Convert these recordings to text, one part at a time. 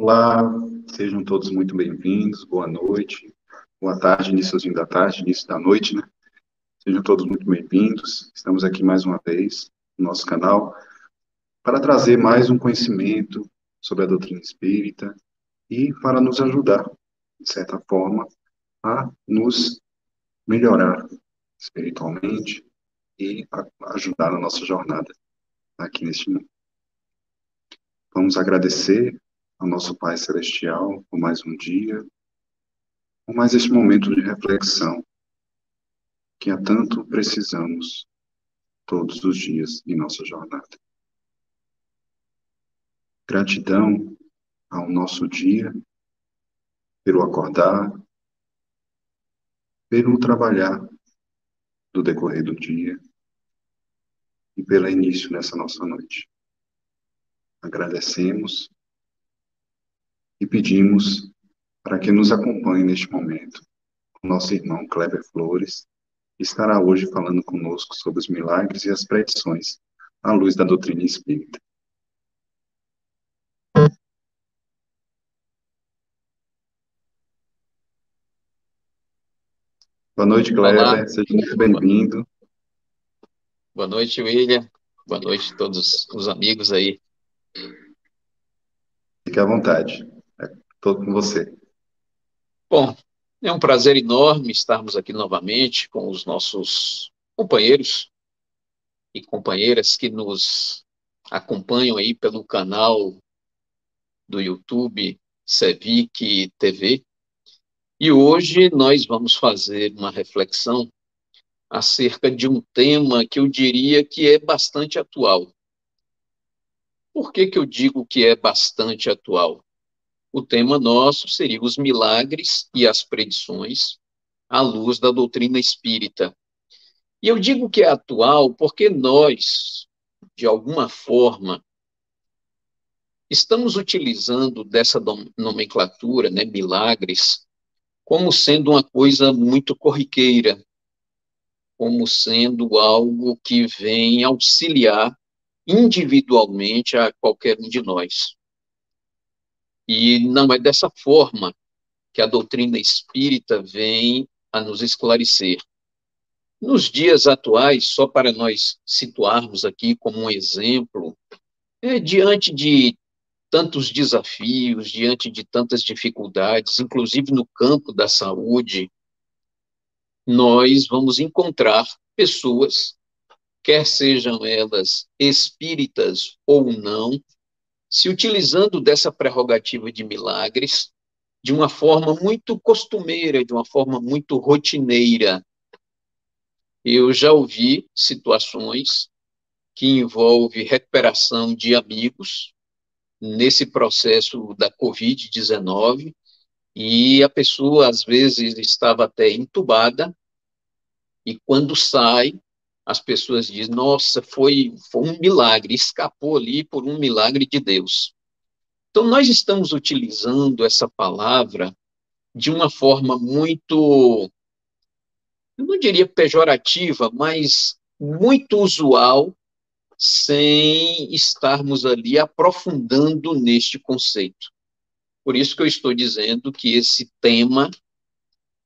Olá, sejam todos muito bem-vindos, boa noite, boa tarde, iníciozinho da tarde, início da noite, né? Sejam todos muito bem-vindos, estamos aqui mais uma vez no nosso canal para trazer mais um conhecimento sobre a doutrina espírita e para nos ajudar, de certa forma, a nos melhorar espiritualmente e ajudar na nossa jornada aqui neste mundo. Vamos agradecer ao nosso Pai Celestial por mais um dia, por mais este momento de reflexão que há tanto precisamos todos os dias em nossa jornada. Gratidão ao nosso dia, pelo acordar, pelo trabalhar do decorrer do dia e pelo início nessa nossa noite. Agradecemos e pedimos para que nos acompanhe neste momento o nosso irmão Kleber Flores, que estará hoje falando conosco sobre os milagres e as predições à luz da doutrina espírita. Boa noite, Kleber. Olá. Seja muito bem-vindo. Boa noite, William. Boa noite a todos os amigos aí. Fique à vontade. Estou com você. Bom, é um prazer enorme estarmos aqui novamente com os nossos companheiros e companheiras que nos acompanham aí pelo canal do YouTube Cevic TV. E hoje nós vamos fazer uma reflexão acerca de um tema que eu diria que é bastante atual. Por que, que eu digo que é bastante atual? O tema nosso seria os milagres e as predições à luz da doutrina espírita. E eu digo que é atual porque nós, de alguma forma, estamos utilizando dessa nomenclatura, né, milagres, como sendo uma coisa muito corriqueira, como sendo algo que vem auxiliar individualmente a qualquer um de nós. E não é dessa forma que a doutrina espírita vem a nos esclarecer. Nos dias atuais, só para nós situarmos aqui como um exemplo, é, diante de tantos desafios, diante de tantas dificuldades, inclusive no campo da saúde, nós vamos encontrar pessoas, quer sejam elas espíritas ou não, se utilizando dessa prerrogativa de milagres de uma forma muito costumeira, de uma forma muito rotineira. Eu já ouvi situações que envolvem recuperação de amigos, nesse processo da Covid-19 e a pessoa, às vezes, estava até entubada e quando sai, as pessoas dizem, nossa, foi, foi um milagre, escapou ali por um milagre de Deus. Então, nós estamos utilizando essa palavra de uma forma muito, eu não diria pejorativa, mas muito usual sem estarmos ali aprofundando neste conceito. Por isso que eu estou dizendo que esse tema,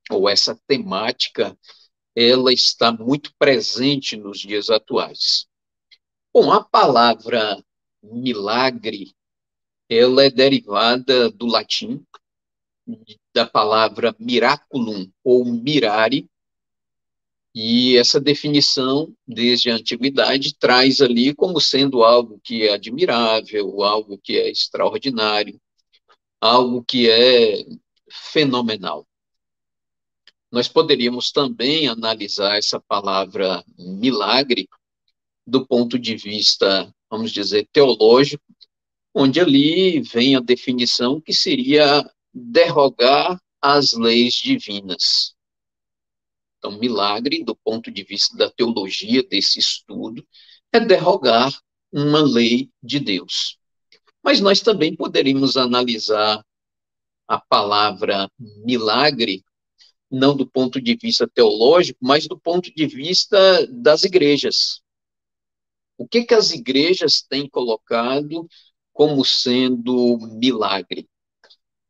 ou essa temática, ela está muito presente nos dias atuais. Bom, a palavra milagre, ela é derivada do latim, da palavra miraculum, ou mirare, e essa definição, desde a antiguidade, traz ali como sendo algo que é admirável, algo que é extraordinário, algo que é fenomenal. Nós poderíamos também analisar essa palavra milagre do ponto de vista, vamos dizer, teológico, onde ali vem a definição que seria derrogar as leis divinas. Então, milagre, do ponto de vista da teologia desse estudo, é derrogar uma lei de Deus. Mas nós também poderíamos analisar a palavra milagre, não do ponto de vista teológico, mas do ponto de vista das igrejas. O que, que as igrejas têm colocado como sendo milagre?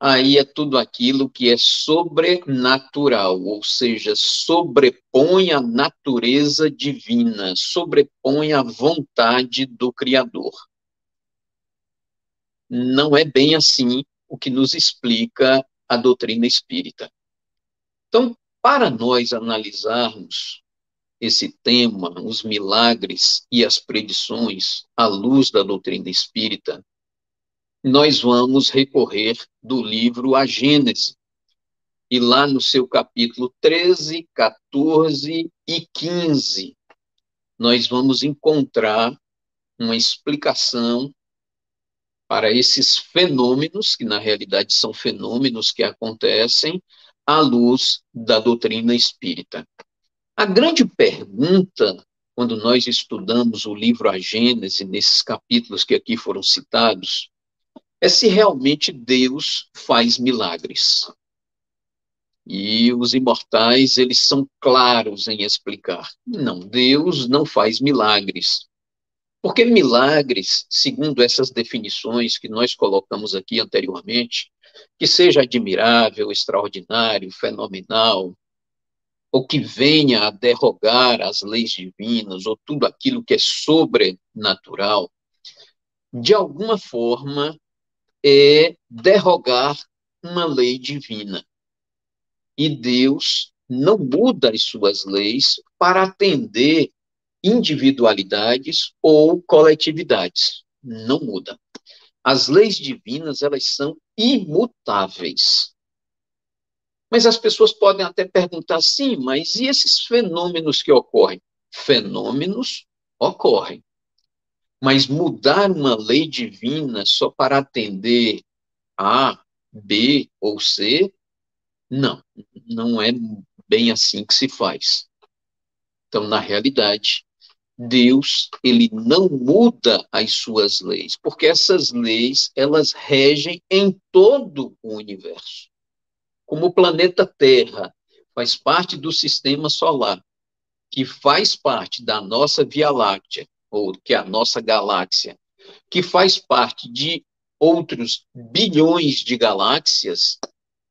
aí é tudo aquilo que é sobrenatural, ou seja, sobrepõe a natureza divina, sobrepõe a vontade do Criador. Não é bem assim o que nos explica a doutrina espírita. Então, para nós analisarmos esse tema, os milagres e as predições à luz da doutrina espírita, nós vamos recorrer do livro A Gênese. E lá no seu capítulo 13, 14 e 15, nós vamos encontrar uma explicação para esses fenômenos, que na realidade são fenômenos que acontecem à luz da doutrina espírita. A grande pergunta, quando nós estudamos o livro A Gênese, nesses capítulos que aqui foram citados, é se realmente Deus faz milagres. E os imortais, eles são claros em explicar. Não, Deus não faz milagres. Porque milagres, segundo essas definições que nós colocamos aqui anteriormente, que seja admirável, extraordinário, fenomenal, ou que venha a derrogar as leis divinas, ou tudo aquilo que é sobrenatural, de alguma forma é derrogar uma lei divina. E Deus não muda as suas leis para atender individualidades ou coletividades. Não muda. As leis divinas, elas são imutáveis. Mas as pessoas podem até perguntar, sim, mas e esses fenômenos que ocorrem? Fenômenos ocorrem. Mas mudar uma lei divina só para atender A, B ou C, não, não é bem assim que se faz. Então, na realidade, Deus, ele não muda as suas leis, porque essas leis, elas regem em todo o universo. Como o planeta Terra faz parte do sistema solar, que faz parte da nossa Via Láctea, ou que é a nossa galáxia, que faz parte de outros bilhões de galáxias,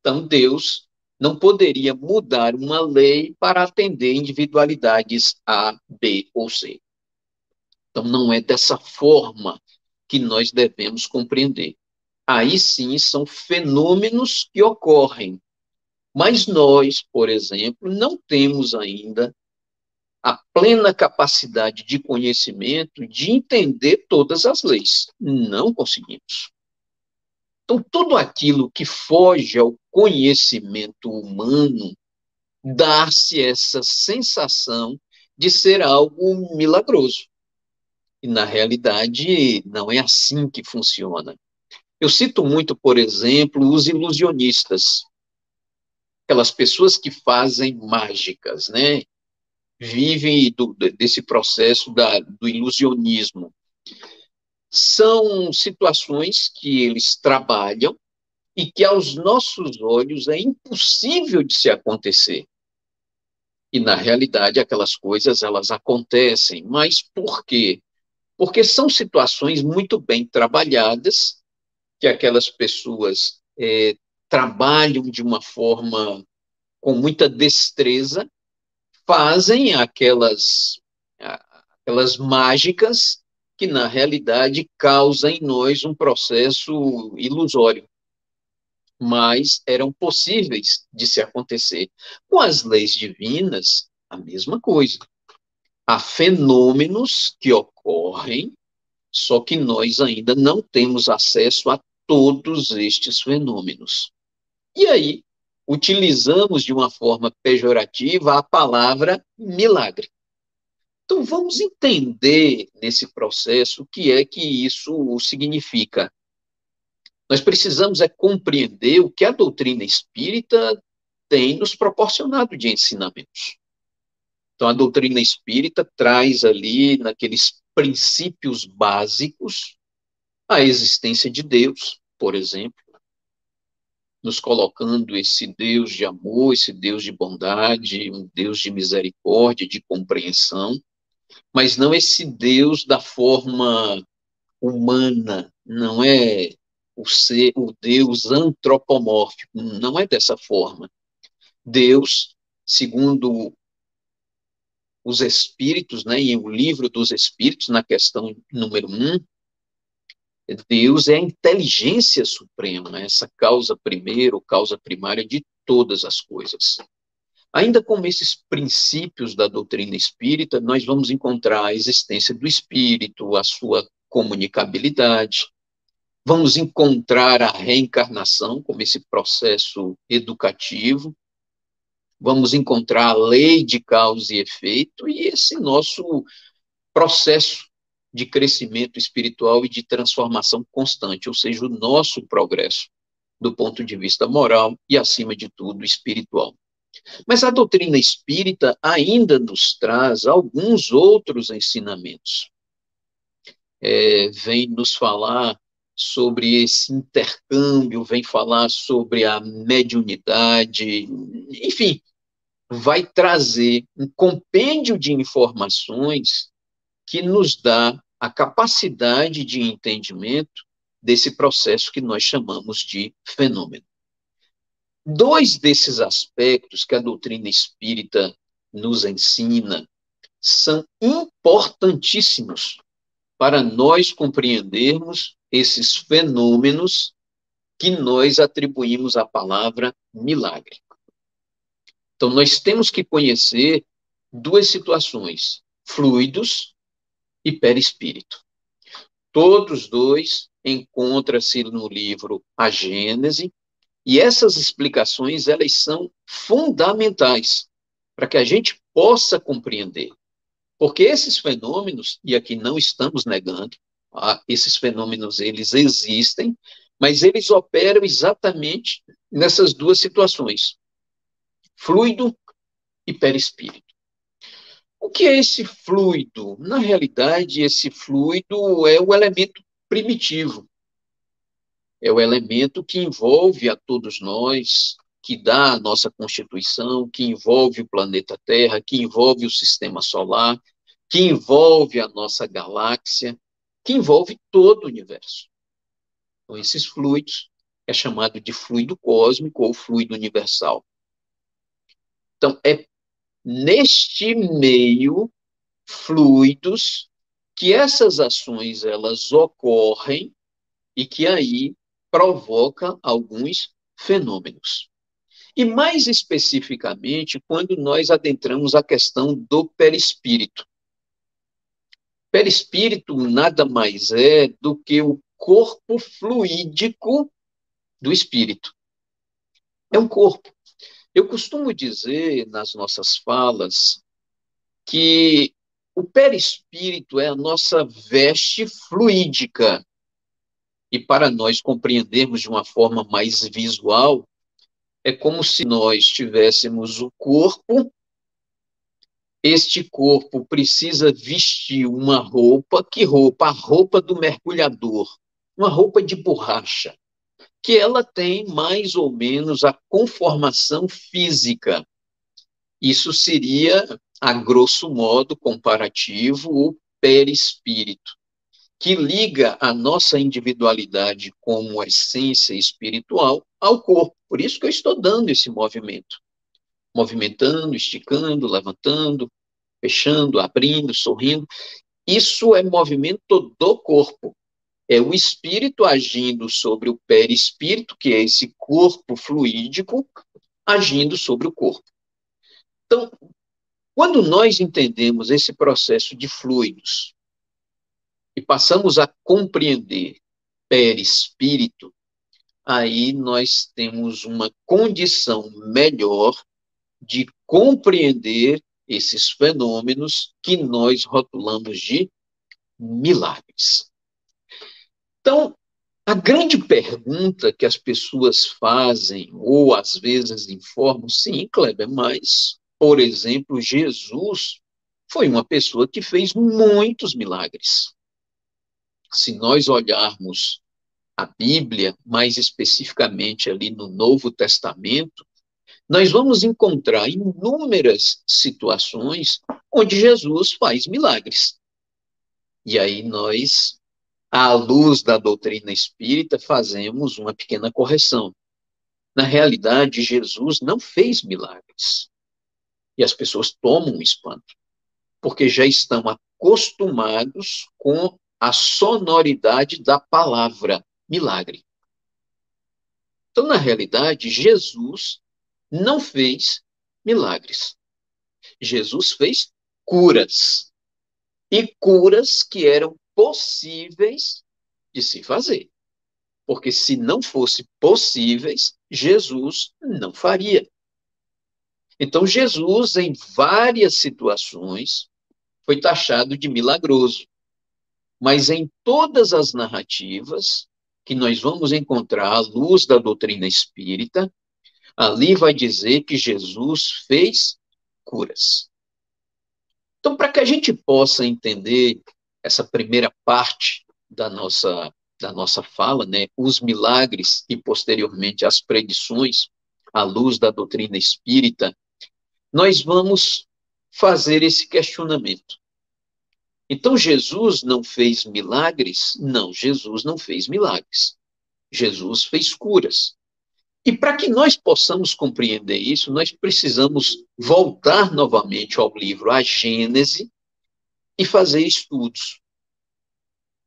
então Deus não poderia mudar uma lei para atender individualidades A, B ou C. Então, não é dessa forma que nós devemos compreender. Aí sim são fenômenos que ocorrem. Mas nós, por exemplo, não temos ainda a plena capacidade de conhecimento de entender todas as leis. Não conseguimos. Então, tudo aquilo que foge ao conhecimento humano dá-se essa sensação de ser algo milagroso. E, na realidade, não é assim que funciona. Eu cito muito, por exemplo, os ilusionistas, aquelas pessoas que fazem mágicas, né? vivem do, desse processo da, do ilusionismo. São situações que eles trabalham e que aos nossos olhos é impossível de se acontecer. E na realidade aquelas coisas elas acontecem, mas por quê? Porque são situações muito bem trabalhadas que aquelas pessoas é, trabalham de uma forma com muita destreza fazem aquelas, aquelas mágicas que, na realidade, causam em nós um processo ilusório. Mas eram possíveis de se acontecer. Com as leis divinas, a mesma coisa. Há fenômenos que ocorrem, só que nós ainda não temos acesso a todos estes fenômenos. E aí, utilizamos de uma forma pejorativa a palavra milagre. Então, vamos entender nesse processo o que é que isso significa. Nós precisamos é compreender o que a doutrina espírita tem nos proporcionado de ensinamentos. Então, a doutrina espírita traz ali, naqueles princípios básicos, a existência de Deus, por exemplo, nos colocando esse Deus de amor, esse Deus de bondade, um Deus de misericórdia, de compreensão, mas não esse Deus da forma humana, não é o ser, o Deus antropomórfico. Não é dessa forma. Deus, segundo os espíritos, né, em o livro dos espíritos, na questão número um, Deus é a inteligência suprema, essa causa primeira, causa primária de todas as coisas. Ainda como esses princípios da doutrina espírita, nós vamos encontrar a existência do espírito, a sua comunicabilidade, vamos encontrar a reencarnação como esse processo educativo, vamos encontrar a lei de causa e efeito e esse nosso processo de crescimento espiritual e de transformação constante, ou seja, o nosso progresso do ponto de vista moral e, acima de tudo, espiritual. Mas a doutrina espírita ainda nos traz alguns outros ensinamentos. É, vem nos falar sobre esse intercâmbio, vem falar sobre a mediunidade, enfim, vai trazer um compêndio de informações que nos dá a capacidade de entendimento desse processo que nós chamamos de fenômeno. Dois desses aspectos que a doutrina espírita nos ensina são importantíssimos para nós compreendermos esses fenômenos que nós atribuímos à palavra milagre. Então, nós temos que conhecer duas situações: fluidos e perispírito. Todos dois encontram-se no livro A Gênese, e essas explicações elas são fundamentais para que a gente possa compreender. Porque esses fenômenos, e aqui não estamos negando, ah, esses fenômenos eles existem, mas eles operam exatamente nessas duas situações fluido e perispírito. O que é esse fluido? Na realidade, esse fluido é o elemento primitivo. É o elemento que envolve a todos nós, que dá a nossa constituição, que envolve o planeta Terra, que envolve o sistema solar, que envolve a nossa galáxia, que envolve todo o universo. Então, esses fluidos é chamado de fluido cósmico ou fluido universal. Então, é neste meio fluidos que essas ações elas ocorrem e que aí provoca alguns fenômenos. E mais especificamente, quando nós adentramos a questão do perispírito. Perispírito nada mais é do que o corpo fluídico do espírito. É um corpo. Eu costumo dizer nas nossas falas que o perispírito é a nossa veste fluídica. E para nós compreendermos de uma forma mais visual, é como se nós tivéssemos o corpo, este corpo precisa vestir uma roupa, que roupa? A roupa do mergulhador, uma roupa de borracha que ela tem mais ou menos a conformação física. Isso seria, a grosso modo comparativo, o perispírito, que liga a nossa individualidade como essência espiritual ao corpo. Por isso que eu estou dando esse movimento. Movimentando, esticando, levantando, fechando, abrindo, sorrindo. Isso é movimento do corpo é o espírito agindo sobre o perispírito, que é esse corpo fluídico, agindo sobre o corpo. Então, quando nós entendemos esse processo de fluidos e passamos a compreender perispírito, aí nós temos uma condição melhor de compreender esses fenômenos que nós rotulamos de milagres. Então, a grande pergunta que as pessoas fazem, ou às vezes informam, sim, Kleber, mas, por exemplo, Jesus foi uma pessoa que fez muitos milagres. Se nós olharmos a Bíblia, mais especificamente ali no Novo Testamento, nós vamos encontrar inúmeras situações onde Jesus faz milagres. E aí nós à luz da doutrina espírita, fazemos uma pequena correção. Na realidade, Jesus não fez milagres. E as pessoas tomam um espanto, porque já estão acostumados com a sonoridade da palavra milagre. Então, na realidade, Jesus não fez milagres. Jesus fez curas. E curas que eram possíveis de se fazer. Porque se não fosse possíveis, Jesus não faria. Então, Jesus, em várias situações, foi taxado de milagroso. Mas em todas as narrativas que nós vamos encontrar à luz da doutrina espírita, ali vai dizer que Jesus fez curas. Então, para que a gente possa entender essa primeira parte da nossa, da nossa fala, né, os milagres e posteriormente as predições à luz da doutrina espírita, nós vamos fazer esse questionamento. Então, Jesus não fez milagres? Não, Jesus não fez milagres. Jesus fez curas. E para que nós possamos compreender isso, nós precisamos voltar novamente ao livro A Gênese e fazer estudos.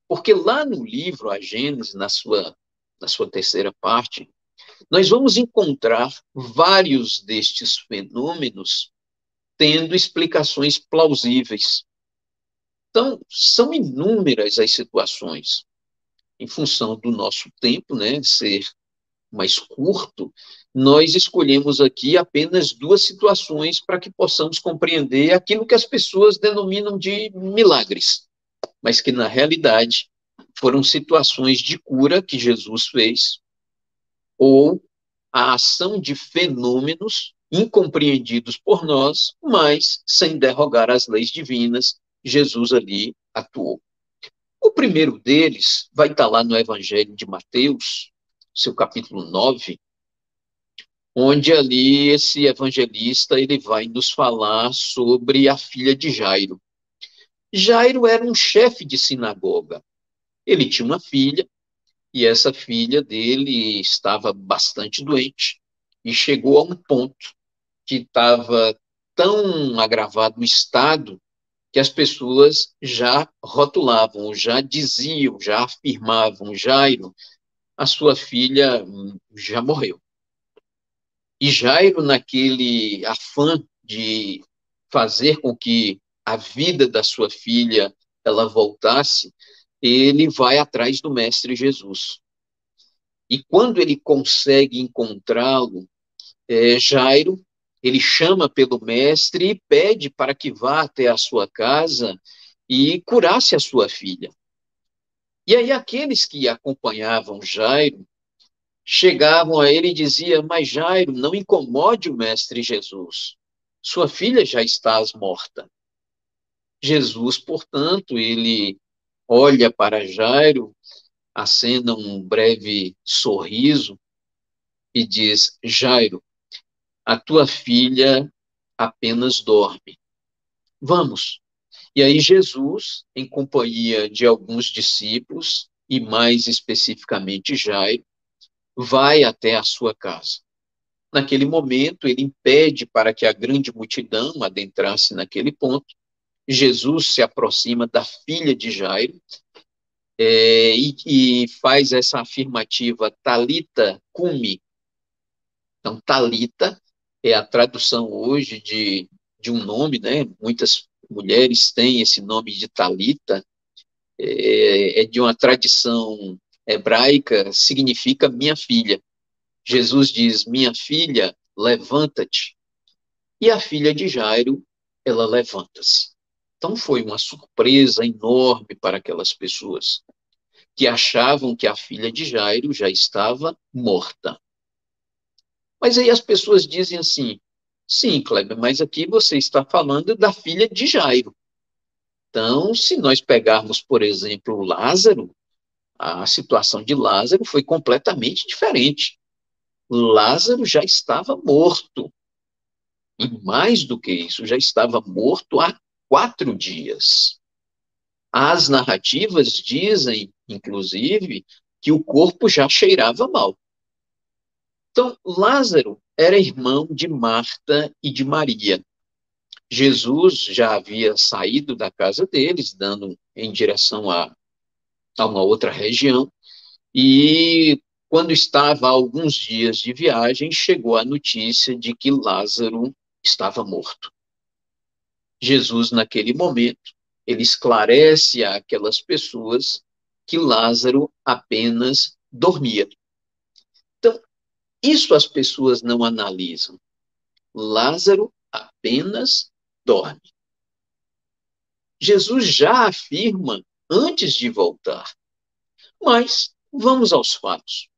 Porque lá no livro A Gênese, na sua, na sua terceira parte, nós vamos encontrar vários destes fenômenos tendo explicações plausíveis. Então, são inúmeras as situações. Em função do nosso tempo, né, ser mais curto, nós escolhemos aqui apenas duas situações para que possamos compreender aquilo que as pessoas denominam de milagres, mas que na realidade foram situações de cura que Jesus fez, ou a ação de fenômenos incompreendidos por nós, mas sem derrogar as leis divinas, Jesus ali atuou. O primeiro deles vai estar lá no Evangelho de Mateus, seu capítulo 9, onde ali esse evangelista ele vai nos falar sobre a filha de Jairo. Jairo era um chefe de sinagoga. Ele tinha uma filha e essa filha dele estava bastante doente e chegou a um ponto que estava tão agravado o estado que as pessoas já rotulavam, já diziam, já afirmavam, Jairo, a sua filha hum, já morreu. E Jairo, naquele afã de fazer com que a vida da sua filha ela voltasse, ele vai atrás do mestre Jesus. E quando ele consegue encontrá-lo, é, Jairo, ele chama pelo mestre e pede para que vá até a sua casa e curasse a sua filha. E aí aqueles que acompanhavam Jairo chegavam a ele e diziam: Mas Jairo, não incomode o mestre Jesus. Sua filha já está morta. Jesus, portanto, ele olha para Jairo, acena um breve sorriso e diz: Jairo, a tua filha apenas dorme. Vamos, e aí Jesus, em companhia de alguns discípulos, e mais especificamente Jairo, vai até a sua casa. Naquele momento, ele impede para que a grande multidão adentrasse naquele ponto. Jesus se aproxima da filha de Jairo é, e, e, faz essa afirmativa, Talita cumi. Então, Talita é a tradução hoje de, de um nome, né? Muitas mulheres têm esse nome de Talita, é, é de uma tradição hebraica, significa minha filha. Jesus diz: Minha filha, levanta-te. E a filha de Jairo, ela levanta-se. Então foi uma surpresa enorme para aquelas pessoas que achavam que a filha de Jairo já estava morta. Mas aí as pessoas dizem assim: Sim, Kleber, mas aqui você está falando da filha de Jairo. Então, se nós pegarmos, por exemplo, Lázaro, a situação de Lázaro foi completamente diferente. Lázaro já estava morto. E mais do que isso, já estava morto há quatro dias. As narrativas dizem, inclusive, que o corpo já cheirava mal. Então, Lázaro era irmão de Marta e de Maria. Jesus já havia saído da casa deles, dando em direção a, a uma outra região, e quando estava alguns dias de viagem, chegou a notícia de que Lázaro estava morto. Jesus, naquele momento, ele esclarece àquelas pessoas que Lázaro apenas dormia. Isso as pessoas não analisam. Lázaro apenas dorme. Jesus já afirma antes de voltar. Mas vamos aos fatos.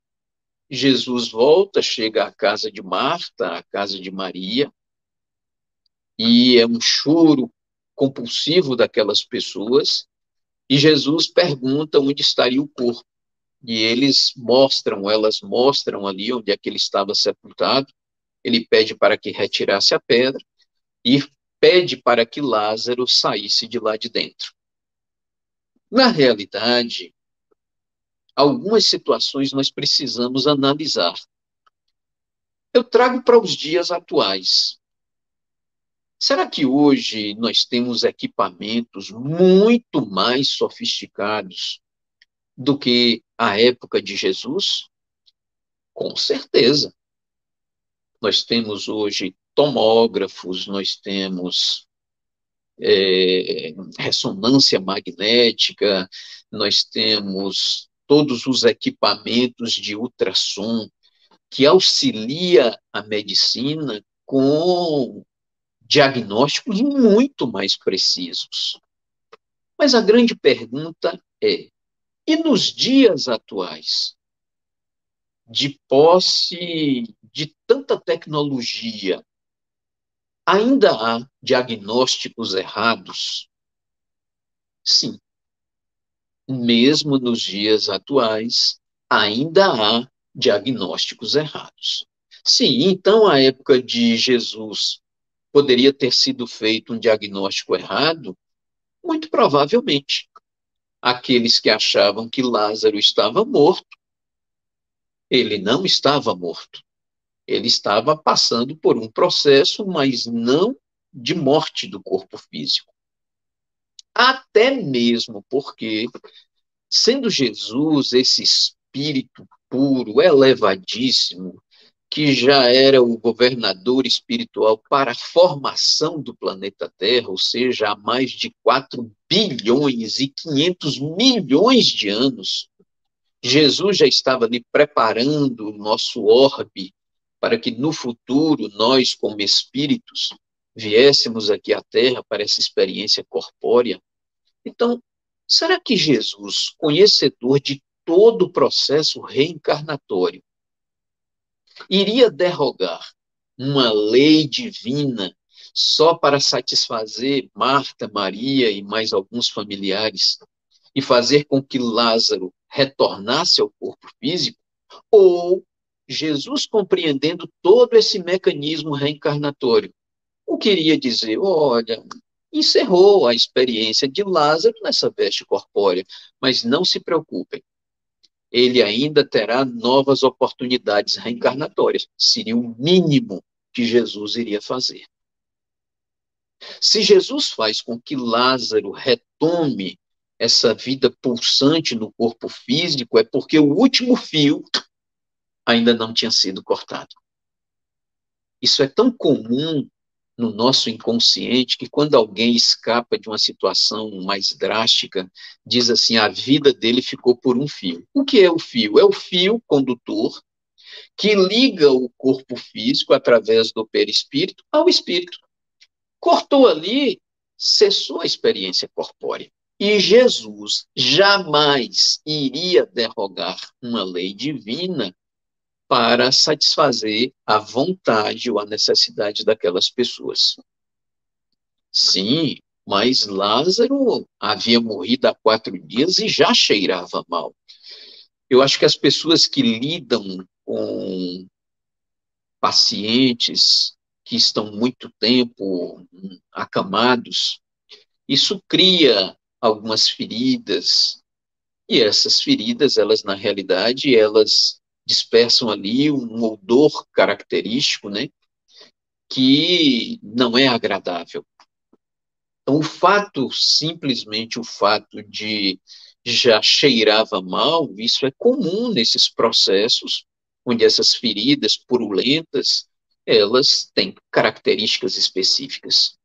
Jesus volta, chega à casa de Marta, à casa de Maria, e é um choro compulsivo daquelas pessoas, e Jesus pergunta onde estaria o corpo. E eles mostram, elas mostram ali onde é que ele estava sepultado. Ele pede para que retirasse a pedra e pede para que Lázaro saísse de lá de dentro. Na realidade, algumas situações nós precisamos analisar. Eu trago para os dias atuais. Será que hoje nós temos equipamentos muito mais sofisticados do que a época de Jesus? Com certeza. Nós temos hoje tomógrafos, nós temos é, ressonância magnética, nós temos todos os equipamentos de ultrassom que auxilia a medicina com diagnósticos muito mais precisos. Mas a grande pergunta é: e nos dias atuais, de posse de tanta tecnologia, ainda há diagnósticos errados? Sim, mesmo nos dias atuais, ainda há diagnósticos errados. Sim, então a época de Jesus poderia ter sido feito um diagnóstico errado? Muito provavelmente. Aqueles que achavam que Lázaro estava morto, ele não estava morto. Ele estava passando por um processo, mas não de morte do corpo físico até mesmo porque, sendo Jesus esse espírito puro, elevadíssimo, que já era o governador espiritual para a formação do planeta Terra, ou seja, há mais de 4 bilhões e 500 milhões de anos, Jesus já estava ali preparando o nosso orbe para que no futuro nós, como espíritos, viéssemos aqui à Terra para essa experiência corpórea. Então, será que Jesus, conhecedor de todo o processo reencarnatório, iria derrogar uma lei divina só para satisfazer Marta, Maria e mais alguns familiares e fazer com que Lázaro retornasse ao corpo físico? Ou Jesus, compreendendo todo esse mecanismo reencarnatório, o queria dizer: olha, encerrou a experiência de Lázaro nessa veste corpórea. Mas não se preocupem, ele ainda terá novas oportunidades reencarnatórias. Seria o mínimo que Jesus iria fazer. Se Jesus faz com que Lázaro retome essa vida pulsante no corpo físico, é porque o último fio ainda não tinha sido cortado. Isso é tão comum no nosso inconsciente que quando alguém escapa de uma situação mais drástica, diz assim: a vida dele ficou por um fio. O que é o fio? É o fio condutor que liga o corpo físico através do perispírito ao espírito. Cortou ali, cessou a experiência corpórea. E Jesus jamais iria derrogar uma lei divina para satisfazer a vontade ou a necessidade daquelas pessoas. Sim, mas Lázaro havia morrido há quatro dias e já cheirava mal. Eu acho que as pessoas que lidam com pacientes que estão muito tempo acamados, isso cria algumas feridas, e essas feridas, elas na realidade, elas dispersam ali um odor característico, né, que não é agradável. Então, o fato, simplesmente o fato de já cheirava mal, isso é comum nesses processos, onde essas feridas purulentas, elas têm características específicas.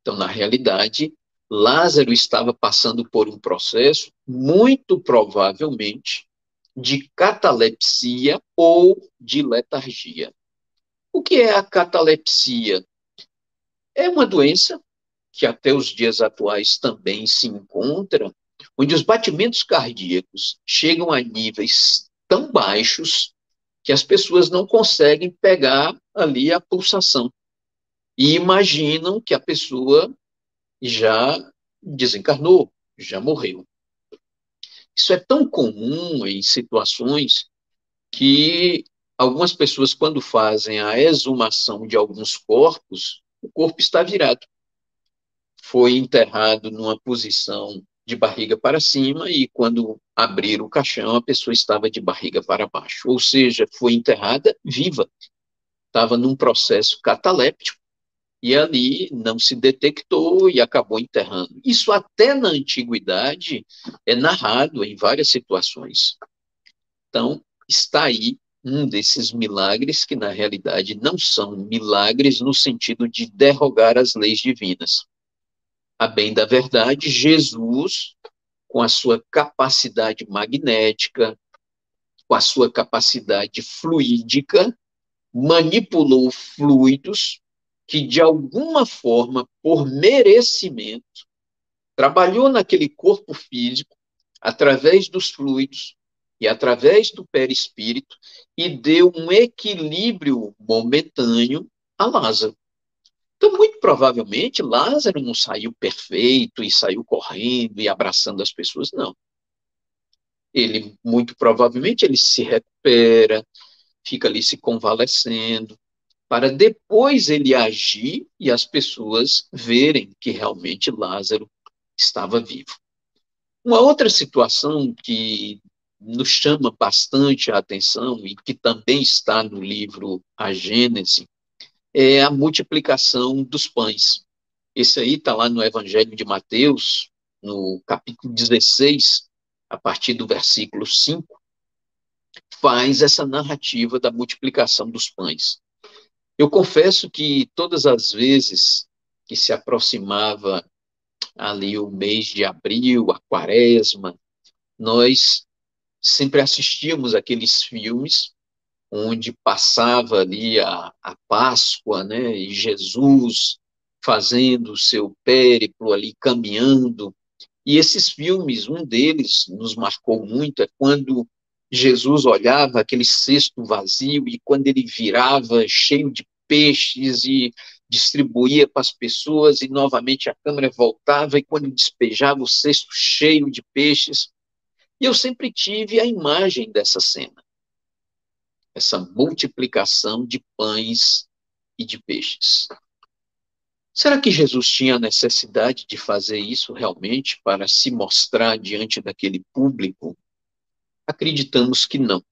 Então, na realidade, Lázaro estava passando por um processo, muito provavelmente, de catalepsia ou de letargia. O que é a catalepsia? É uma doença que até os dias atuais também se encontra, onde os batimentos cardíacos chegam a níveis tão baixos que as pessoas não conseguem pegar ali a pulsação. E imaginam que a pessoa já desencarnou, já morreu. Isso é tão comum em situações que algumas pessoas, quando fazem a exumação de alguns corpos, o corpo está virado. Foi enterrado numa posição de barriga para cima e quando abriram o caixão, a pessoa estava de barriga para baixo. Ou seja, foi enterrada viva. Estava num processo cataléptico e ali não se detectou e acabou enterrando. Isso até na antiguidade é narrado em várias situações. Então, está aí um desses milagres que na realidade não são milagres no sentido de derrogar as leis divinas. A bem da verdade, Jesus, com a sua capacidade magnética, com a sua capacidade fluídica, manipulou fluidos que, de alguma forma, por merecimento, trabalhou naquele corpo físico, através dos fluidos e através do perispírito, e deu um equilíbrio momentâneo a Lázaro. Então, muito provavelmente, Lázaro não saiu perfeito e saiu correndo e abraçando as pessoas, não. Ele, muito provavelmente, ele se recupera, fica ali se convalescendo, para depois ele agir e as pessoas verem que realmente Lázaro estava vivo. Uma outra situação que nos chama bastante a atenção e que também está no livro A Gênese é a multiplicação dos pães. Esse aí está lá no Evangelho de Mateus, no capítulo 16, a partir do versículo 5, faz essa narrativa da multiplicação dos pães. Eu confesso que todas as vezes que se aproximava ali o mês de abril, a quaresma, nós sempre assistíamos aqueles filmes onde passava ali a, a Páscoa, né, e Jesus fazendo o seu périplo ali, caminhando, e esses filmes, um deles nos marcou muito, é quando Jesus olhava aquele cesto vazio e quando ele virava cheio de peixes e distribuía para as pessoas, e novamente a câmera voltava, e quando despejava o cesto cheio de peixes. E eu sempre tive a imagem dessa cena, essa multiplicação de pães e de peixes. Será que Jesus tinha necessidade de fazer isso realmente para se mostrar diante daquele público? Acreditamos que não.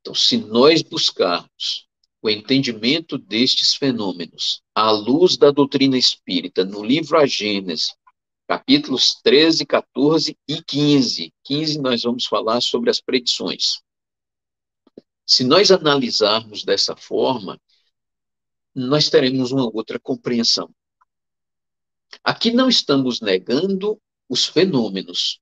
Então, se nós buscarmos o entendimento destes fenômenos à luz da doutrina espírita no livro A Gênese, capítulos 13, 14 e 15. 15 nós vamos falar sobre as predições. Se nós analisarmos dessa forma, nós teremos uma outra compreensão. Aqui não estamos negando os fenômenos,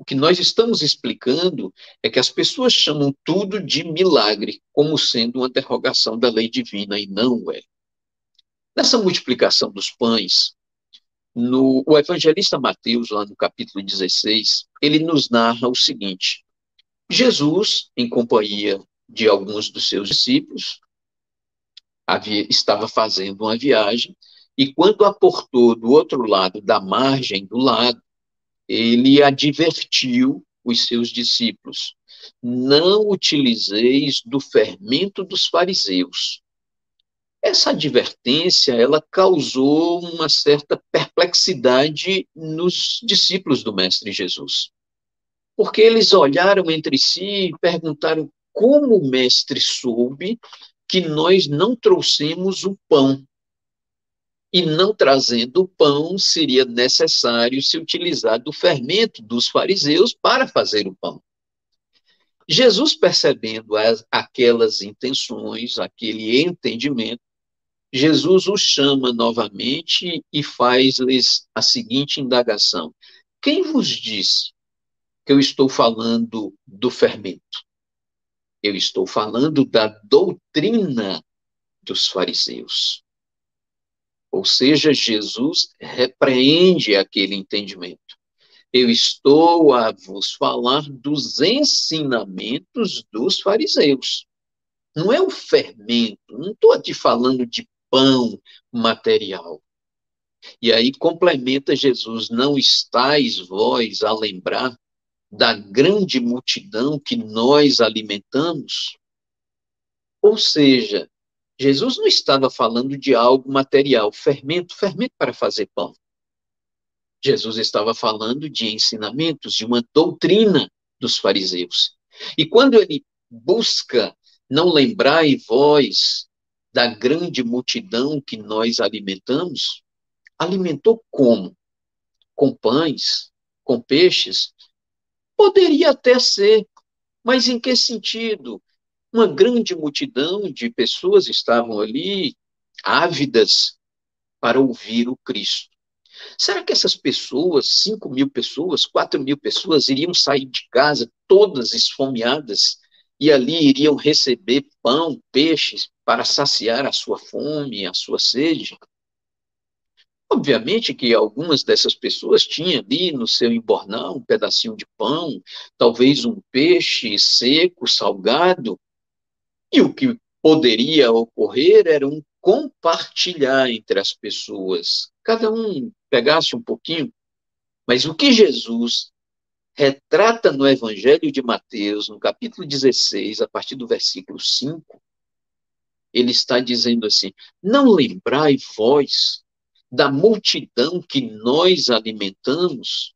o que nós estamos explicando é que as pessoas chamam tudo de milagre, como sendo uma derrogação da lei divina, e não é. Nessa multiplicação dos pães, no, o evangelista Mateus, lá no capítulo 16, ele nos narra o seguinte: Jesus, em companhia de alguns dos seus discípulos, havia, estava fazendo uma viagem, e quando aportou do outro lado da margem do lago, ele advertiu os seus discípulos: não utilizeis do fermento dos fariseus, Essa advertência, ela causou uma certa perplexidade nos discípulos do mestre Jesus. Porque eles olharam entre si e perguntaram como o mestre soube que nós não trouxemos o pão. E não trazendo pão, seria necessário se utilizar do fermento dos fariseus para fazer o pão. Jesus, percebendo as, aquelas intenções, aquele entendimento, Jesus os chama novamente e faz-lhes a seguinte indagação: Quem vos disse que eu estou falando do fermento? Eu estou falando da doutrina dos fariseus. Ou seja, Jesus repreende aquele entendimento. Eu estou a vos falar dos ensinamentos dos fariseus. Não é o fermento, não estou te falando de pão material. E aí complementa Jesus: Não estáis vós a lembrar da grande multidão que nós alimentamos? Ou seja, Jesus não estava falando de algo material, fermento, fermento para fazer pão. Jesus estava falando de ensinamentos, de uma doutrina dos fariseus. E quando ele busca não lembrar em vós da grande multidão que nós alimentamos, alimentou como? Com pães, com peixes? Poderia até ser, mas em que sentido? Uma grande multidão de pessoas estavam ali, ávidas para ouvir o Cristo. Será que essas pessoas, 5 mil pessoas, 4 mil pessoas, iriam sair de casa todas esfomeadas e ali iriam receber pão, peixes para saciar a sua fome, a sua sede? Obviamente que algumas dessas pessoas tinham ali no seu embornal um pedacinho de pão, talvez um peixe seco, salgado, e o que poderia ocorrer era um compartilhar entre as pessoas. Cada um pegasse um pouquinho. Mas o que Jesus retrata no Evangelho de Mateus, no capítulo 16, a partir do versículo 5, ele está dizendo assim: Não lembrai vós da multidão que nós alimentamos?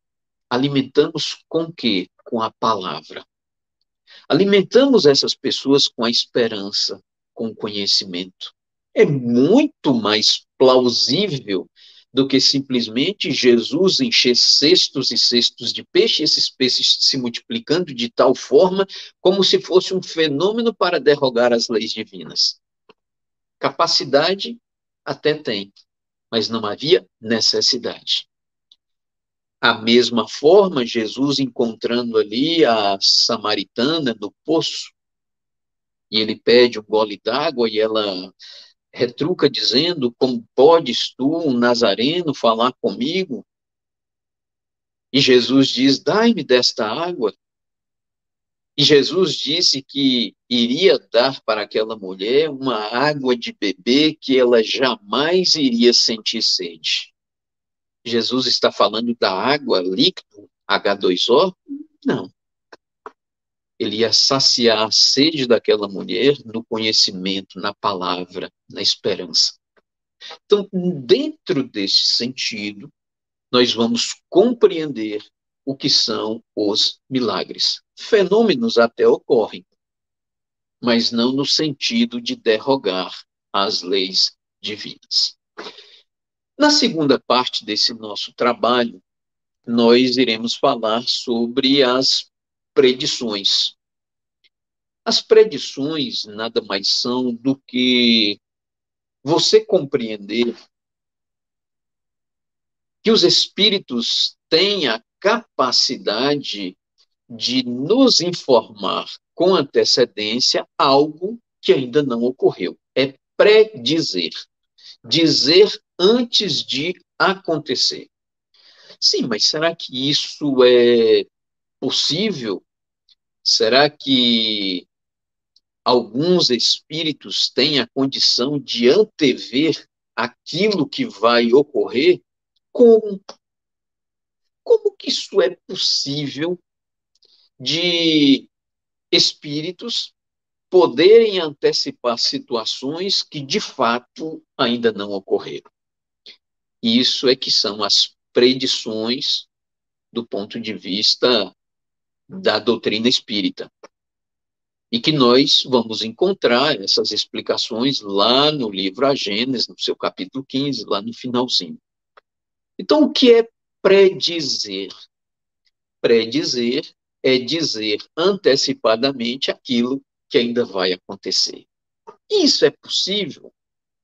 Alimentamos com quê? Com a palavra. Alimentamos essas pessoas com a esperança, com o conhecimento. É muito mais plausível do que simplesmente Jesus encher cestos e cestos de peixe, esses peixes se multiplicando de tal forma como se fosse um fenômeno para derrogar as leis divinas. Capacidade até tem, mas não havia necessidade. A mesma forma, Jesus encontrando ali a samaritana no poço, e ele pede um gole d'água e ela retruca dizendo: Como podes tu, um nazareno, falar comigo? E Jesus diz: Dai-me desta água. E Jesus disse que iria dar para aquela mulher uma água de beber que ela jamais iria sentir sede. Jesus está falando da água líquido H2O? Não. Ele ia saciar a sede daquela mulher no conhecimento, na palavra, na esperança. Então, dentro desse sentido, nós vamos compreender o que são os milagres. Fenômenos até ocorrem, mas não no sentido de derrogar as leis divinas. Na segunda parte desse nosso trabalho, nós iremos falar sobre as predições. As predições nada mais são do que você compreender que os espíritos têm a capacidade de nos informar com antecedência algo que ainda não ocorreu. É predizer. Dizer antes de acontecer. Sim, mas será que isso é possível? Será que alguns espíritos têm a condição de antever aquilo que vai ocorrer? Como? Como que isso é possível de espíritos poderem antecipar situações que de fato ainda não ocorreram. Isso é que são as predições do ponto de vista da doutrina espírita. E que nós vamos encontrar essas explicações lá no livro A Gênesis, no seu capítulo 15, lá no finalzinho. Então, o que é predizer? Predizer é dizer antecipadamente aquilo que ainda vai acontecer. Isso é possível?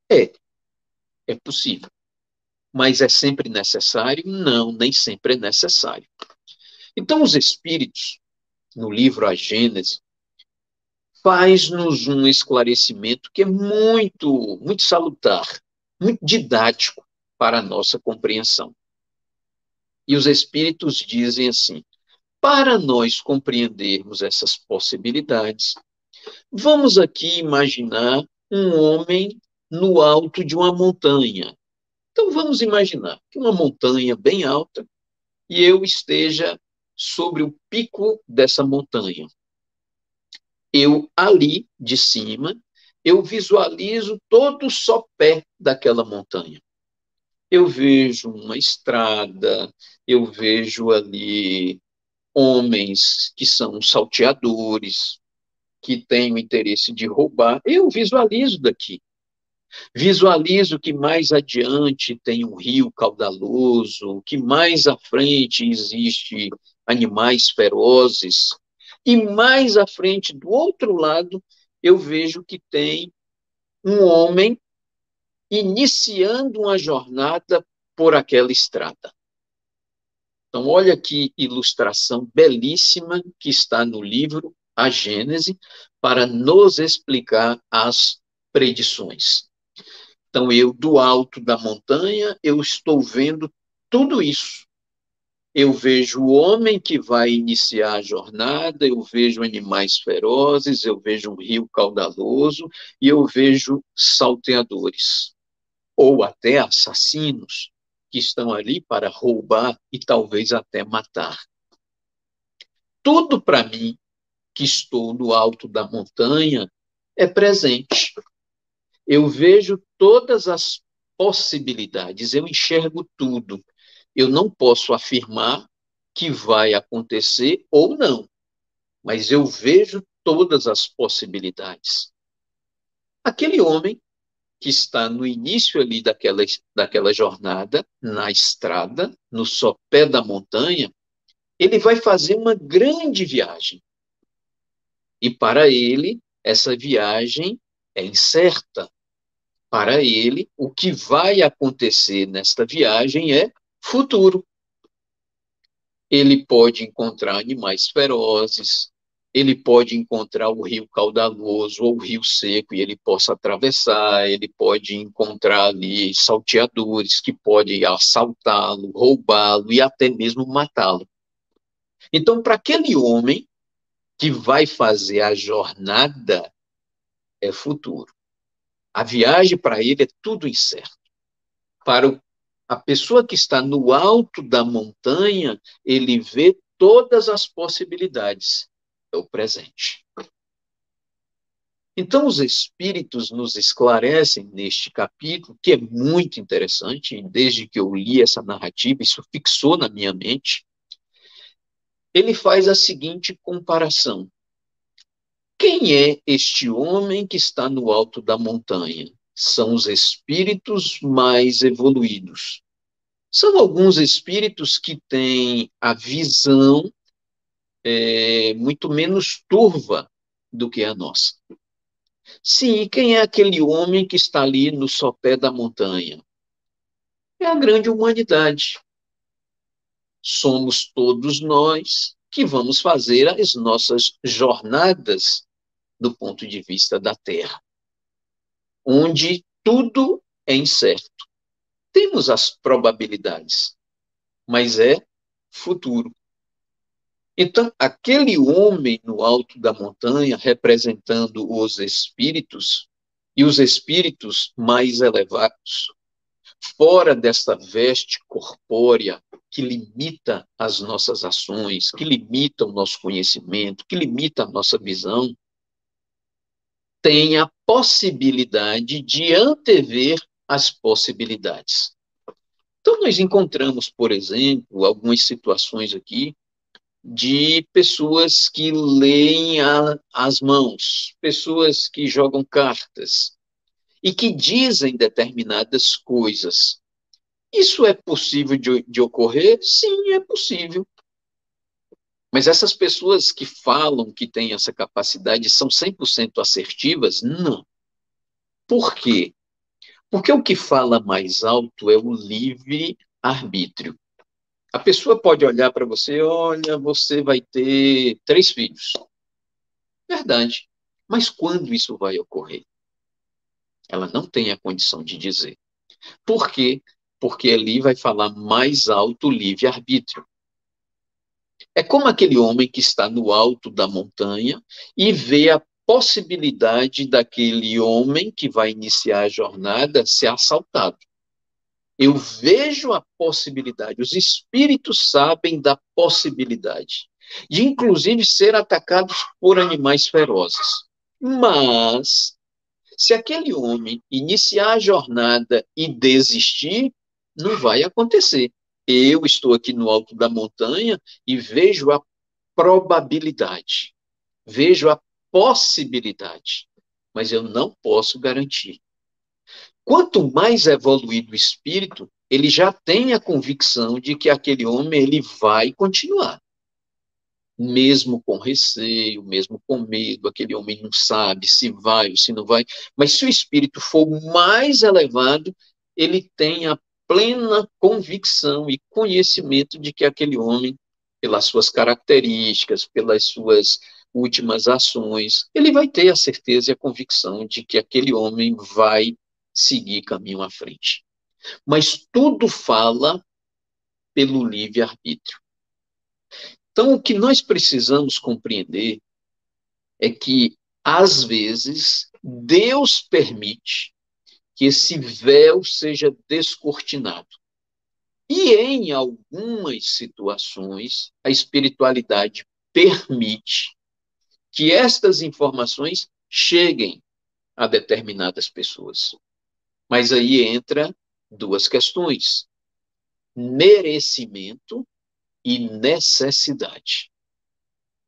É. É possível. Mas é sempre necessário? Não, nem sempre é necessário. Então, os Espíritos, no livro A Gênese, faz-nos um esclarecimento que é muito, muito salutar, muito didático para a nossa compreensão. E os Espíritos dizem assim: para nós compreendermos essas possibilidades, vamos aqui imaginar um homem no alto de uma montanha. Então vamos imaginar que uma montanha bem alta e eu esteja sobre o pico dessa montanha. Eu ali de cima, eu visualizo todo o sopé daquela montanha. Eu vejo uma estrada, eu vejo ali homens que são salteadores, que têm o interesse de roubar. Eu visualizo daqui. Visualizo que mais adiante tem um rio caudaloso, que mais à frente existe animais ferozes, e mais à frente, do outro lado, eu vejo que tem um homem iniciando uma jornada por aquela estrada. Então, olha que ilustração belíssima que está no livro A Gênese, para nos explicar as predições. Então, eu, do alto da montanha, eu estou vendo tudo isso. Eu vejo o homem que vai iniciar a jornada, eu vejo animais ferozes, eu vejo um rio caudaloso e eu vejo salteadores, ou até assassinos que estão ali para roubar e talvez até matar. Tudo para mim, que estou no alto da montanha, é presente eu vejo todas as possibilidades, eu enxergo tudo. Eu não posso afirmar que vai acontecer ou não, mas eu vejo todas as possibilidades. Aquele homem que está no início ali daquela, daquela jornada, na estrada, no sopé da montanha, ele vai fazer uma grande viagem. E para ele, essa viagem é incerta, para ele, o que vai acontecer nesta viagem é futuro. Ele pode encontrar animais ferozes, ele pode encontrar o rio caudaloso ou o rio seco e ele possa atravessar, ele pode encontrar ali salteadores que podem assaltá-lo, roubá-lo e até mesmo matá-lo. Então, para aquele homem que vai fazer a jornada, é futuro. A viagem para ele é tudo incerto. Para o, a pessoa que está no alto da montanha, ele vê todas as possibilidades. É o presente. Então, os Espíritos nos esclarecem neste capítulo, que é muito interessante, desde que eu li essa narrativa, isso fixou na minha mente. Ele faz a seguinte comparação: quem é este homem que está no alto da montanha? São os espíritos mais evoluídos. São alguns espíritos que têm a visão é, muito menos turva do que a nossa. Sim, quem é aquele homem que está ali no sopé da montanha? É a grande humanidade. Somos todos nós que vamos fazer as nossas jornadas do ponto de vista da Terra, onde tudo é incerto. Temos as probabilidades, mas é futuro. Então, aquele homem no alto da montanha, representando os espíritos, e os espíritos mais elevados, fora desta veste corpórea que limita as nossas ações, que limita o nosso conhecimento, que limita a nossa visão, tem a possibilidade de antever as possibilidades. Então, nós encontramos, por exemplo, algumas situações aqui de pessoas que leem a, as mãos, pessoas que jogam cartas e que dizem determinadas coisas. Isso é possível de, de ocorrer? Sim, é possível. Mas essas pessoas que falam que têm essa capacidade são 100% assertivas? Não. Por quê? Porque o que fala mais alto é o livre arbítrio. A pessoa pode olhar para você, olha, você vai ter três filhos. Verdade. Mas quando isso vai ocorrer? Ela não tem a condição de dizer. Por quê? Porque ali vai falar mais alto livre-arbítrio. É como aquele homem que está no alto da montanha e vê a possibilidade daquele homem que vai iniciar a jornada ser assaltado. Eu vejo a possibilidade, os espíritos sabem da possibilidade de, inclusive, ser atacados por animais ferozes. Mas, se aquele homem iniciar a jornada e desistir, não vai acontecer. Eu estou aqui no alto da montanha e vejo a probabilidade, vejo a possibilidade, mas eu não posso garantir. Quanto mais evoluído o espírito, ele já tem a convicção de que aquele homem ele vai continuar. Mesmo com receio, mesmo com medo, aquele homem não sabe se vai ou se não vai. Mas se o espírito for mais elevado, ele tem a plena convicção e conhecimento de que aquele homem, pelas suas características, pelas suas últimas ações, ele vai ter a certeza e a convicção de que aquele homem vai seguir caminho à frente. Mas tudo fala pelo livre-arbítrio. Então, o que nós precisamos compreender é que, às vezes, Deus permite que esse véu seja descortinado. E em algumas situações, a espiritualidade permite que estas informações cheguem a determinadas pessoas. Mas aí entra duas questões: merecimento e necessidade.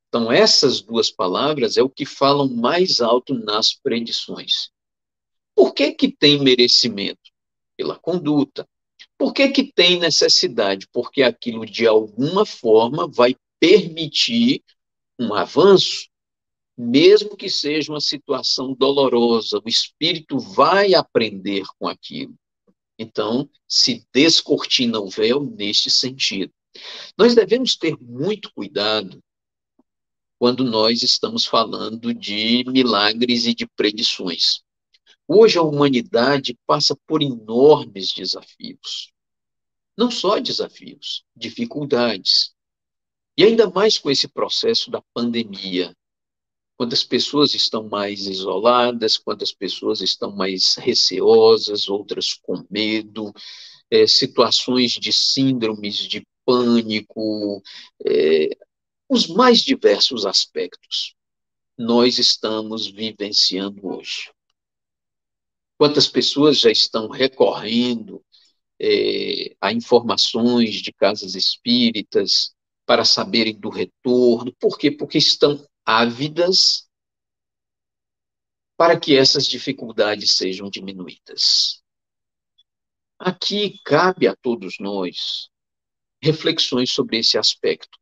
Então, essas duas palavras é o que falam mais alto nas predições. Por que, que tem merecimento? Pela conduta. Por que, que tem necessidade? Porque aquilo, de alguma forma, vai permitir um avanço, mesmo que seja uma situação dolorosa, o espírito vai aprender com aquilo. Então, se descortina o véu neste sentido. Nós devemos ter muito cuidado quando nós estamos falando de milagres e de predições. Hoje a humanidade passa por enormes desafios. Não só desafios, dificuldades. E ainda mais com esse processo da pandemia, quando as pessoas estão mais isoladas, quando as pessoas estão mais receosas, outras com medo, é, situações de síndromes de pânico, é, os mais diversos aspectos nós estamos vivenciando hoje. Quantas pessoas já estão recorrendo é, a informações de casas espíritas para saberem do retorno? Por quê? Porque estão ávidas para que essas dificuldades sejam diminuídas. Aqui cabe a todos nós reflexões sobre esse aspecto.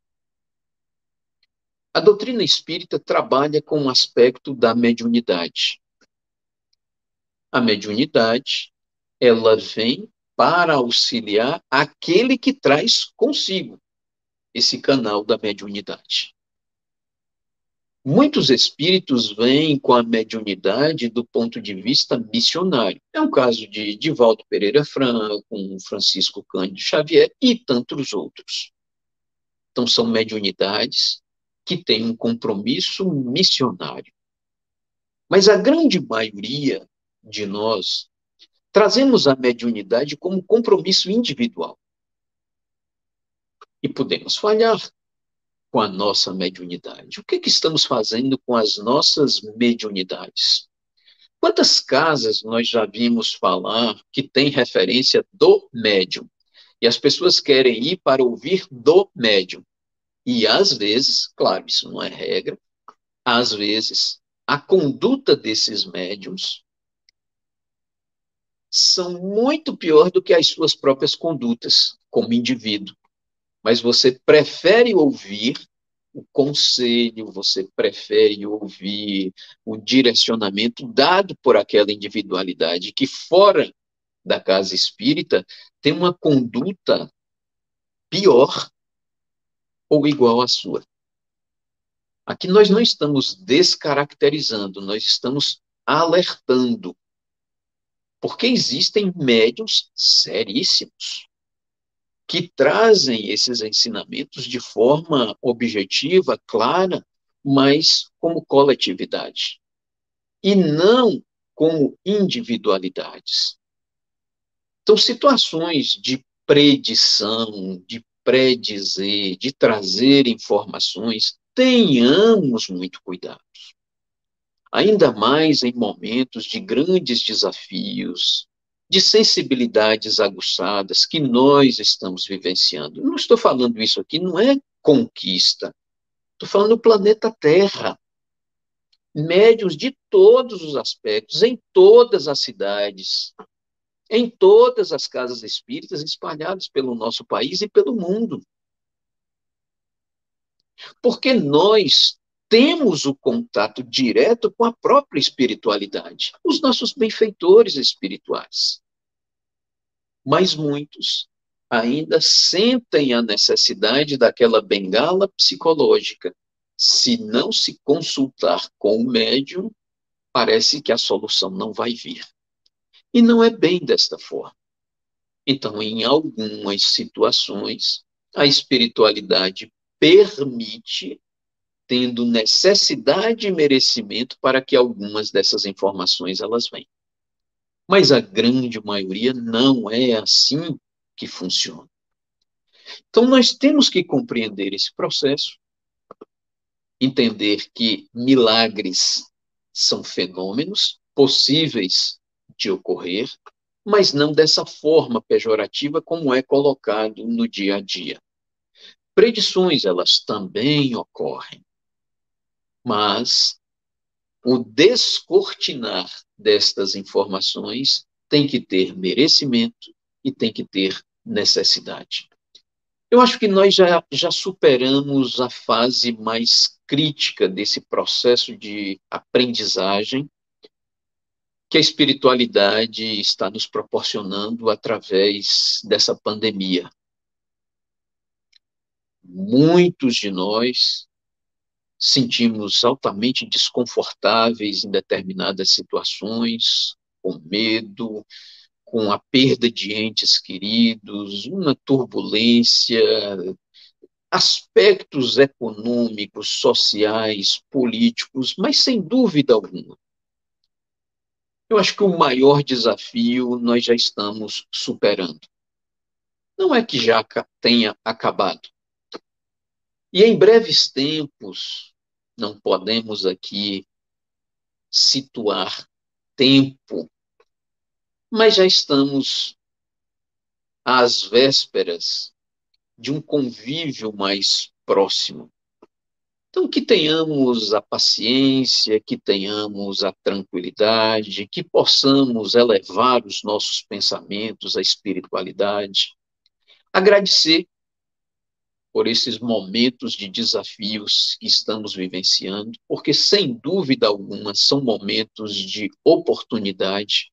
A doutrina espírita trabalha com o aspecto da mediunidade. A mediunidade, ela vem para auxiliar aquele que traz consigo esse canal da mediunidade. Muitos espíritos vêm com a mediunidade do ponto de vista missionário. É o caso de Divaldo Pereira Franco, Francisco Cândido Xavier e tantos outros. Então, são mediunidades que têm um compromisso missionário. Mas a grande maioria de nós, trazemos a mediunidade como compromisso individual. E podemos falhar com a nossa mediunidade. O que, que estamos fazendo com as nossas mediunidades? Quantas casas nós já vimos falar que tem referência do médium? E as pessoas querem ir para ouvir do médium. E às vezes, claro, isso não é regra, às vezes a conduta desses médiums são muito pior do que as suas próprias condutas como indivíduo. Mas você prefere ouvir o conselho, você prefere ouvir o direcionamento dado por aquela individualidade que fora da casa espírita tem uma conduta pior ou igual à sua. Aqui nós não estamos descaracterizando, nós estamos alertando. Porque existem médios seríssimos que trazem esses ensinamentos de forma objetiva, clara, mas como coletividade. E não como individualidades. Então, situações de predição, de predizer, de trazer informações, tenhamos muito cuidado. Ainda mais em momentos de grandes desafios, de sensibilidades aguçadas que nós estamos vivenciando. Não estou falando isso aqui, não é conquista. Estou falando do planeta Terra. Médios de todos os aspectos, em todas as cidades, em todas as casas espíritas espalhadas pelo nosso país e pelo mundo. Porque nós temos o contato direto com a própria espiritualidade, os nossos benfeitores espirituais. Mas muitos ainda sentem a necessidade daquela bengala psicológica. Se não se consultar com o médium, parece que a solução não vai vir. E não é bem desta forma. Então, em algumas situações, a espiritualidade permite tendo necessidade e merecimento para que algumas dessas informações elas venham. Mas a grande maioria não é assim que funciona. Então nós temos que compreender esse processo, entender que milagres são fenômenos possíveis de ocorrer, mas não dessa forma pejorativa como é colocado no dia a dia. Predições, elas também ocorrem, mas o descortinar destas informações tem que ter merecimento e tem que ter necessidade. Eu acho que nós já, já superamos a fase mais crítica desse processo de aprendizagem que a espiritualidade está nos proporcionando através dessa pandemia. Muitos de nós sentimos altamente desconfortáveis em determinadas situações, com medo, com a perda de entes queridos, uma turbulência, aspectos econômicos, sociais, políticos, mas sem dúvida alguma. Eu acho que o maior desafio nós já estamos superando. Não é que já tenha acabado. E em breves tempos, não podemos aqui situar tempo, mas já estamos às vésperas de um convívio mais próximo. Então, que tenhamos a paciência, que tenhamos a tranquilidade, que possamos elevar os nossos pensamentos à espiritualidade, agradecer por esses momentos de desafios que estamos vivenciando, porque sem dúvida alguma são momentos de oportunidade,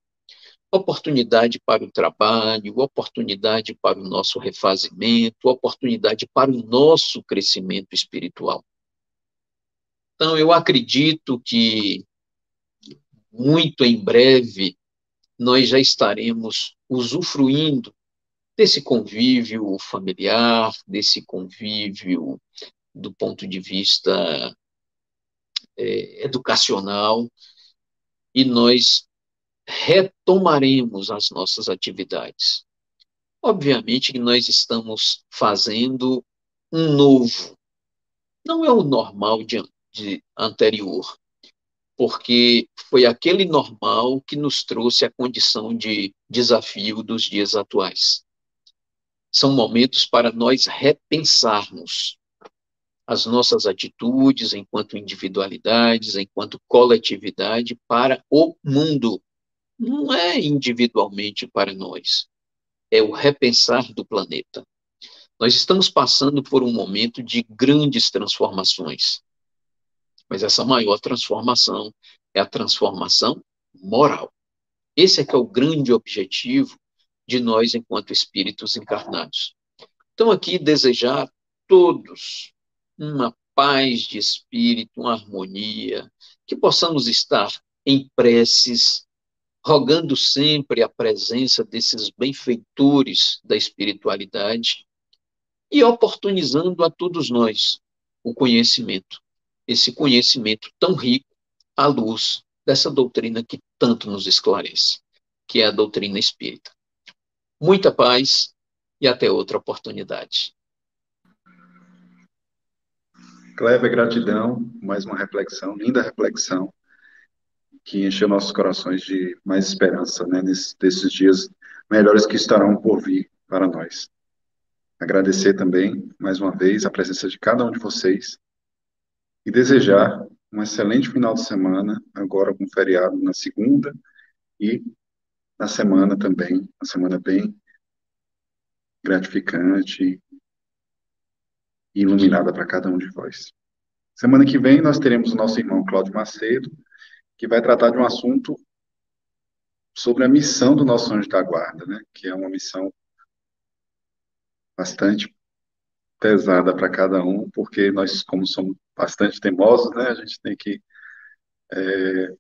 oportunidade para o trabalho, oportunidade para o nosso refazimento, oportunidade para o nosso crescimento espiritual. Então, eu acredito que muito em breve nós já estaremos usufruindo desse convívio familiar, desse convívio do ponto de vista é, educacional, e nós retomaremos as nossas atividades. Obviamente que nós estamos fazendo um novo, não é o normal de, de anterior, porque foi aquele normal que nos trouxe a condição de desafio dos dias atuais. São momentos para nós repensarmos as nossas atitudes enquanto individualidades, enquanto coletividade para o mundo. Não é individualmente para nós, é o repensar do planeta. Nós estamos passando por um momento de grandes transformações. Mas essa maior transformação é a transformação moral. Esse é que é o grande objetivo de nós enquanto espíritos encarnados. Então aqui desejar todos uma paz de espírito, uma harmonia, que possamos estar em preces, rogando sempre a presença desses benfeitores da espiritualidade e oportunizando a todos nós o conhecimento esse conhecimento tão rico à luz dessa doutrina que tanto nos esclarece, que é a doutrina espírita. Muita paz e até outra oportunidade. Kleber, gratidão, mais uma reflexão, linda reflexão, que encheu nossos corações de mais esperança, né, nesses, nesses dias melhores que estarão por vir para nós. Agradecer também, mais uma vez, a presença de cada um de vocês e desejar um excelente final de semana, agora com feriado na segunda e na semana também, uma semana bem gratificante e iluminada para cada um de vós. Semana que vem nós teremos o nosso irmão Cláudio Macedo, que vai tratar de um assunto sobre a missão do nosso anjo da guarda, né? Que é uma missão bastante pesada para cada um, porque nós, como somos bastante teimosos, né, a gente tem que é,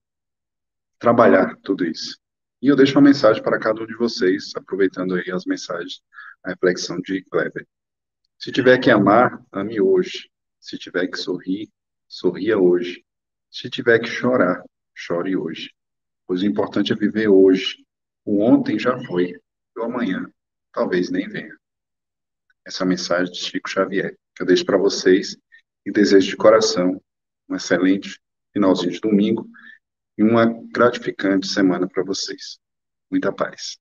trabalhar tudo isso. E eu deixo uma mensagem para cada um de vocês, aproveitando aí as mensagens, a reflexão de Kleber. Se tiver que amar, ame hoje. Se tiver que sorrir, sorria hoje. Se tiver que chorar, chore hoje. Pois o importante é viver hoje. O ontem já foi, e o amanhã talvez nem venha essa mensagem de Chico Xavier, que eu deixo para vocês e desejo de coração um excelente finalzinho de domingo e uma gratificante semana para vocês. Muita paz.